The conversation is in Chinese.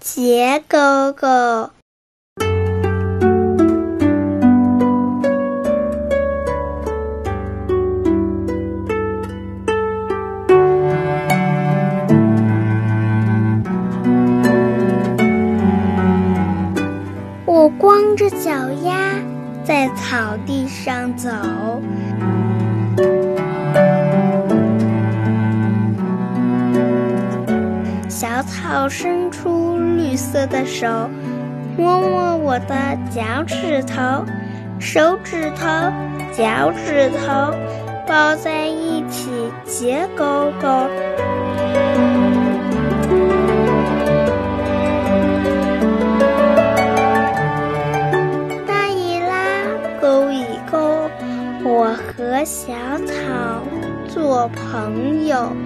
杰哥哥。我光着脚丫在草地上走。小草伸出绿色的手，摸摸我的脚趾头。手指头，脚趾头抱在一起，结勾勾。大姨拉勾，一勾。我和小草做朋友。